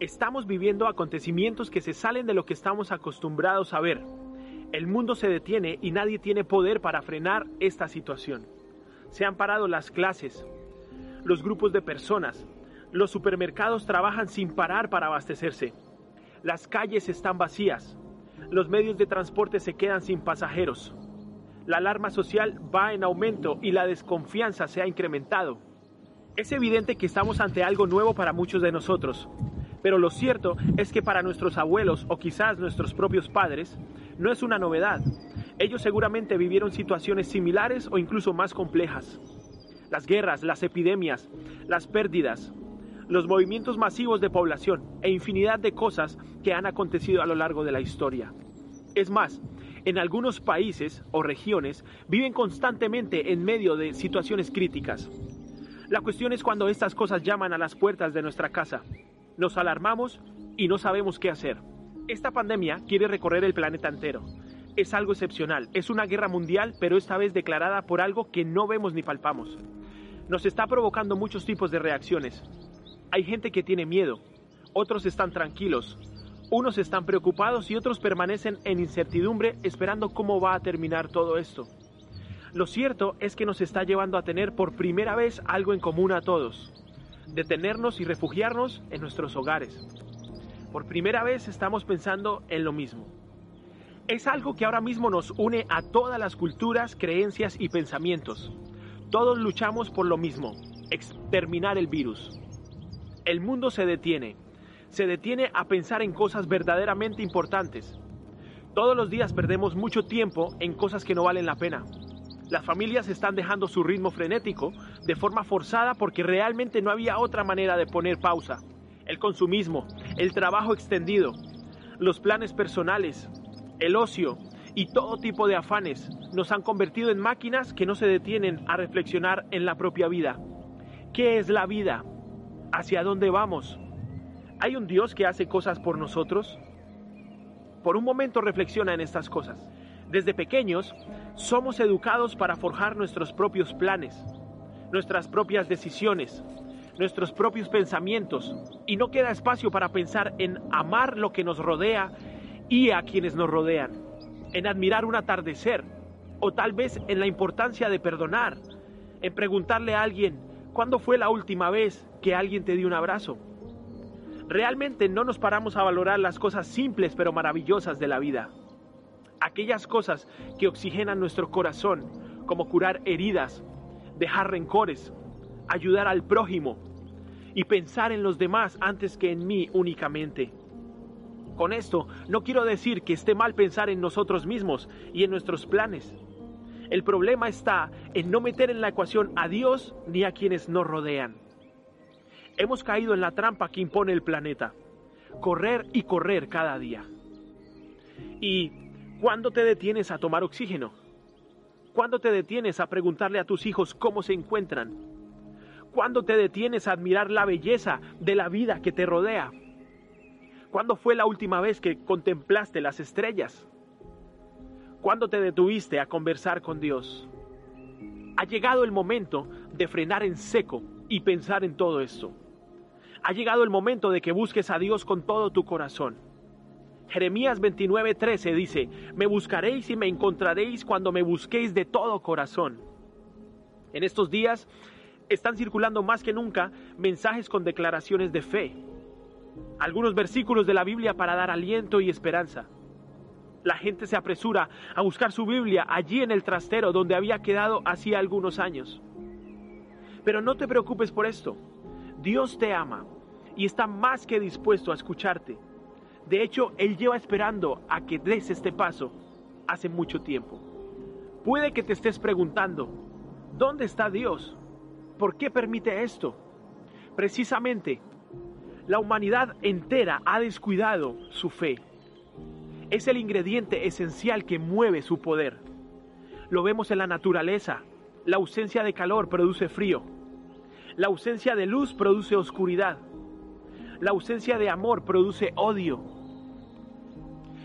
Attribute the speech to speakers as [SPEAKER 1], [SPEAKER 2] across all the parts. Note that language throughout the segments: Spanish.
[SPEAKER 1] Estamos viviendo acontecimientos que se salen de lo que estamos acostumbrados a ver. El mundo se detiene y nadie tiene poder para frenar esta situación. Se han parado las clases, los grupos de personas, los supermercados trabajan sin parar para abastecerse, las calles están vacías, los medios de transporte se quedan sin pasajeros, la alarma social va en aumento y la desconfianza se ha incrementado. Es evidente que estamos ante algo nuevo para muchos de nosotros, pero lo cierto es que para nuestros abuelos o quizás nuestros propios padres no es una novedad. Ellos seguramente vivieron situaciones similares o incluso más complejas. Las guerras, las epidemias, las pérdidas, los movimientos masivos de población e infinidad de cosas que han acontecido a lo largo de la historia. Es más, en algunos países o regiones viven constantemente en medio de situaciones críticas. La cuestión es cuando estas cosas llaman a las puertas de nuestra casa nos alarmamos y no sabemos qué hacer. Esta pandemia quiere recorrer el planeta entero. Es algo excepcional, es una guerra mundial, pero esta vez declarada por algo que no vemos ni palpamos. Nos está provocando muchos tipos de reacciones. Hay gente que tiene miedo, otros están tranquilos, unos están preocupados y otros permanecen en incertidumbre esperando cómo va a terminar todo esto. Lo cierto es que nos está llevando a tener por primera vez algo en común a todos detenernos y refugiarnos en nuestros hogares. Por primera vez estamos pensando en lo mismo. Es algo que ahora mismo nos une a todas las culturas, creencias y pensamientos. Todos luchamos por lo mismo, exterminar el virus. El mundo se detiene, se detiene a pensar en cosas verdaderamente importantes. Todos los días perdemos mucho tiempo en cosas que no valen la pena. Las familias están dejando su ritmo frenético de forma forzada porque realmente no había otra manera de poner pausa. El consumismo, el trabajo extendido, los planes personales, el ocio y todo tipo de afanes nos han convertido en máquinas que no se detienen a reflexionar en la propia vida. ¿Qué es la vida? ¿Hacia dónde vamos? ¿Hay un Dios que hace cosas por nosotros? Por un momento reflexiona en estas cosas. Desde pequeños somos educados para forjar nuestros propios planes, nuestras propias decisiones, nuestros propios pensamientos y no queda espacio para pensar en amar lo que nos rodea y a quienes nos rodean, en admirar un atardecer o tal vez en la importancia de perdonar, en preguntarle a alguien, ¿cuándo fue la última vez que alguien te dio un abrazo? Realmente no nos paramos a valorar las cosas simples pero maravillosas de la vida aquellas cosas que oxigenan nuestro corazón, como curar heridas, dejar rencores, ayudar al prójimo y pensar en los demás antes que en mí únicamente. Con esto no quiero decir que esté mal pensar en nosotros mismos y en nuestros planes. El problema está en no meter en la ecuación a Dios ni a quienes nos rodean. Hemos caído en la trampa que impone el planeta. Correr y correr cada día. Y ¿Cuándo te detienes a tomar oxígeno? ¿Cuándo te detienes a preguntarle a tus hijos cómo se encuentran? ¿Cuándo te detienes a admirar la belleza de la vida que te rodea? ¿Cuándo fue la última vez que contemplaste las estrellas? ¿Cuándo te detuviste a conversar con Dios? Ha llegado el momento de frenar en seco y pensar en todo esto. Ha llegado el momento de que busques a Dios con todo tu corazón Jeremías 29:13 dice, me buscaréis y me encontraréis cuando me busquéis de todo corazón. En estos días están circulando más que nunca mensajes con declaraciones de fe, algunos versículos de la Biblia para dar aliento y esperanza. La gente se apresura a buscar su Biblia allí en el trastero donde había quedado hacía algunos años. Pero no te preocupes por esto. Dios te ama y está más que dispuesto a escucharte de hecho, Él lleva esperando a que des este paso hace mucho tiempo. Puede que te estés preguntando, ¿dónde está Dios? ¿Por qué permite esto? Precisamente, la humanidad entera ha descuidado su fe. Es el ingrediente esencial que mueve su poder. Lo vemos en la naturaleza. La ausencia de calor produce frío. La ausencia de luz produce oscuridad. La ausencia de amor produce odio.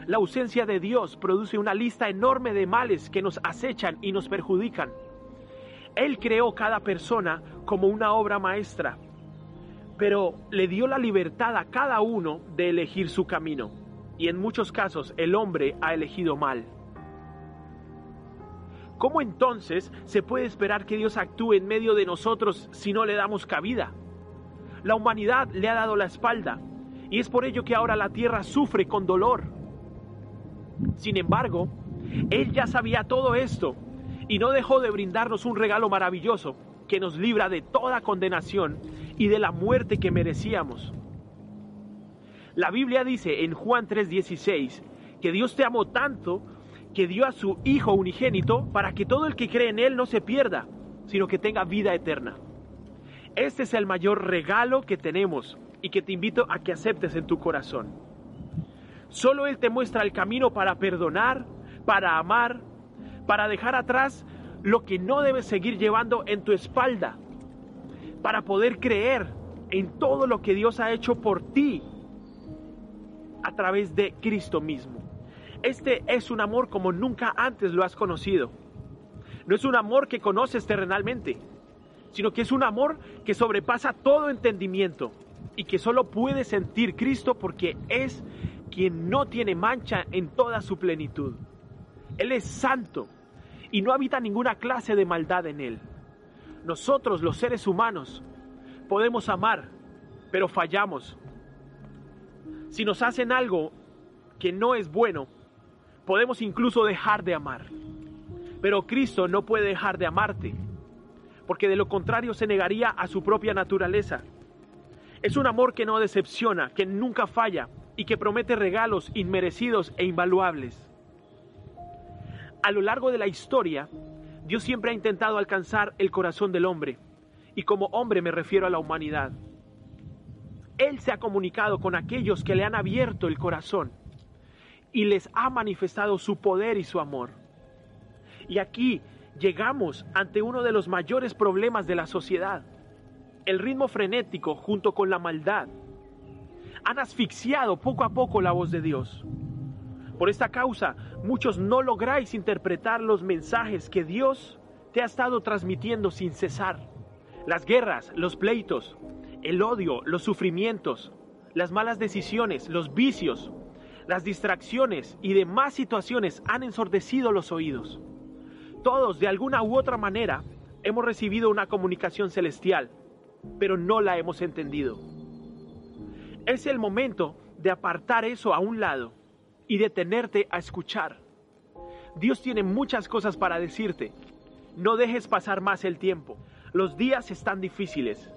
[SPEAKER 1] La ausencia de Dios produce una lista enorme de males que nos acechan y nos perjudican. Él creó cada persona como una obra maestra, pero le dio la libertad a cada uno de elegir su camino. Y en muchos casos el hombre ha elegido mal. ¿Cómo entonces se puede esperar que Dios actúe en medio de nosotros si no le damos cabida? La humanidad le ha dado la espalda y es por ello que ahora la tierra sufre con dolor. Sin embargo, Él ya sabía todo esto y no dejó de brindarnos un regalo maravilloso que nos libra de toda condenación y de la muerte que merecíamos. La Biblia dice en Juan 3:16 que Dios te amó tanto que dio a su Hijo unigénito para que todo el que cree en Él no se pierda, sino que tenga vida eterna. Este es el mayor regalo que tenemos y que te invito a que aceptes en tu corazón. Solo Él te muestra el camino para perdonar, para amar, para dejar atrás lo que no debes seguir llevando en tu espalda, para poder creer en todo lo que Dios ha hecho por ti a través de Cristo mismo. Este es un amor como nunca antes lo has conocido. No es un amor que conoces terrenalmente, sino que es un amor que sobrepasa todo entendimiento y que solo puede sentir Cristo porque es quien no tiene mancha en toda su plenitud. Él es santo y no habita ninguna clase de maldad en él. Nosotros los seres humanos podemos amar, pero fallamos. Si nos hacen algo que no es bueno, podemos incluso dejar de amar. Pero Cristo no puede dejar de amarte, porque de lo contrario se negaría a su propia naturaleza. Es un amor que no decepciona, que nunca falla y que promete regalos inmerecidos e invaluables. A lo largo de la historia, Dios siempre ha intentado alcanzar el corazón del hombre, y como hombre me refiero a la humanidad. Él se ha comunicado con aquellos que le han abierto el corazón y les ha manifestado su poder y su amor. Y aquí llegamos ante uno de los mayores problemas de la sociedad. El ritmo frenético junto con la maldad han asfixiado poco a poco la voz de Dios. Por esta causa, muchos no lográis interpretar los mensajes que Dios te ha estado transmitiendo sin cesar. Las guerras, los pleitos, el odio, los sufrimientos, las malas decisiones, los vicios, las distracciones y demás situaciones han ensordecido los oídos. Todos, de alguna u otra manera, hemos recibido una comunicación celestial, pero no la hemos entendido. Es el momento de apartar eso a un lado y detenerte a escuchar. Dios tiene muchas cosas para decirte. No dejes pasar más el tiempo. Los días están difíciles,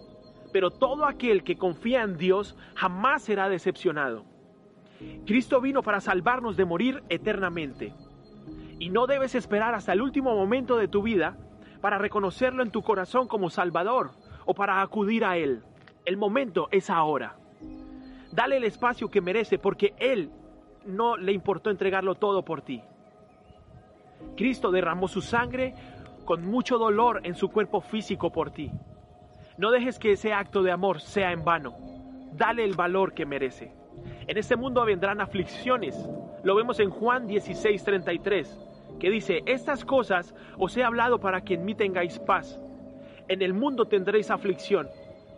[SPEAKER 1] pero todo aquel que confía en Dios jamás será decepcionado. Cristo vino para salvarnos de morir eternamente. Y no debes esperar hasta el último momento de tu vida para reconocerlo en tu corazón como Salvador o para acudir a Él. El momento es ahora. Dale el espacio que merece porque Él no le importó entregarlo todo por ti. Cristo derramó su sangre con mucho dolor en su cuerpo físico por ti. No dejes que ese acto de amor sea en vano. Dale el valor que merece. En este mundo vendrán aflicciones. Lo vemos en Juan 16:33, que dice, estas cosas os he hablado para que en mí tengáis paz. En el mundo tendréis aflicción,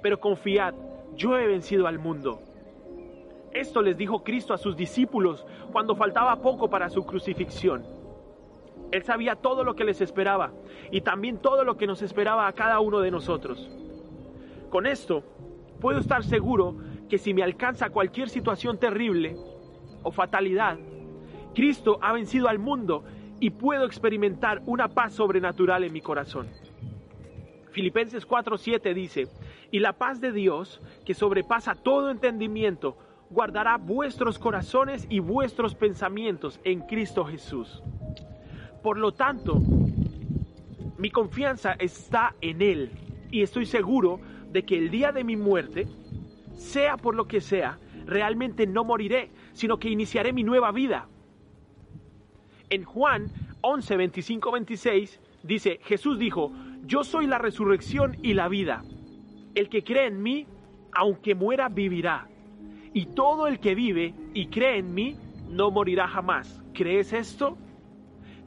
[SPEAKER 1] pero confiad, yo he vencido al mundo. Esto les dijo Cristo a sus discípulos cuando faltaba poco para su crucifixión. Él sabía todo lo que les esperaba y también todo lo que nos esperaba a cada uno de nosotros. Con esto, puedo estar seguro que si me alcanza cualquier situación terrible o fatalidad, Cristo ha vencido al mundo y puedo experimentar una paz sobrenatural en mi corazón. Filipenses 4:7 dice, y la paz de Dios, que sobrepasa todo entendimiento, guardará vuestros corazones y vuestros pensamientos en Cristo Jesús. Por lo tanto, mi confianza está en Él y estoy seguro de que el día de mi muerte, sea por lo que sea, realmente no moriré, sino que iniciaré mi nueva vida. En Juan 11, 25, 26 dice, Jesús dijo, yo soy la resurrección y la vida. El que cree en mí, aunque muera, vivirá. Y todo el que vive y cree en mí, no morirá jamás. ¿Crees esto?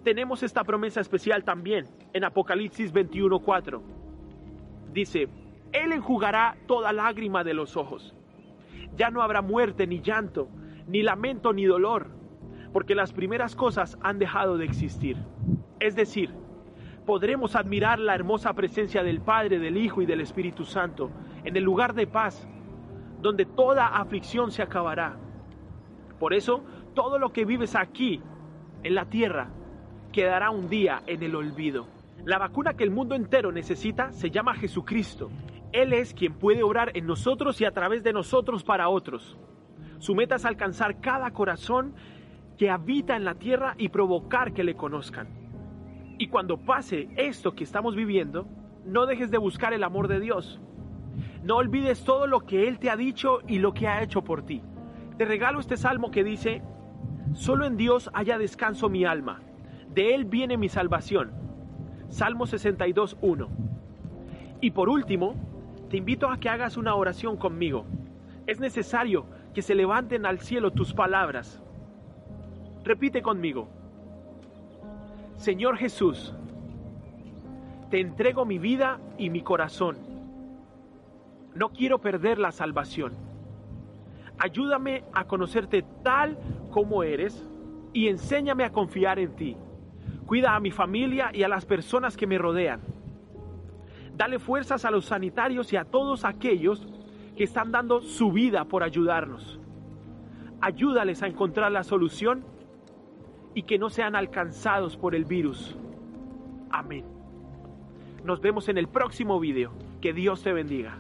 [SPEAKER 1] Tenemos esta promesa especial también en Apocalipsis 21:4. Dice, Él enjugará toda lágrima de los ojos. Ya no habrá muerte ni llanto, ni lamento ni dolor, porque las primeras cosas han dejado de existir. Es decir, podremos admirar la hermosa presencia del Padre, del Hijo y del Espíritu Santo en el lugar de paz, donde toda aflicción se acabará. Por eso, todo lo que vives aquí, en la tierra, quedará un día en el olvido. La vacuna que el mundo entero necesita se llama Jesucristo. Él es quien puede obrar en nosotros y a través de nosotros para otros. Su meta es alcanzar cada corazón que habita en la tierra y provocar que le conozcan. Y cuando pase esto que estamos viviendo, no dejes de buscar el amor de Dios. No olvides todo lo que Él te ha dicho y lo que ha hecho por ti. Te regalo este salmo que dice, Solo en Dios haya descanso mi alma, de Él viene mi salvación. Salmo 62.1. Y por último, te invito a que hagas una oración conmigo. Es necesario que se levanten al cielo tus palabras. Repite conmigo. Señor Jesús, te entrego mi vida y mi corazón. No quiero perder la salvación. Ayúdame a conocerte tal como eres y enséñame a confiar en ti. Cuida a mi familia y a las personas que me rodean. Dale fuerzas a los sanitarios y a todos aquellos que están dando su vida por ayudarnos. Ayúdales a encontrar la solución y que no sean alcanzados por el virus. Amén. Nos vemos en el próximo video. Que Dios te bendiga.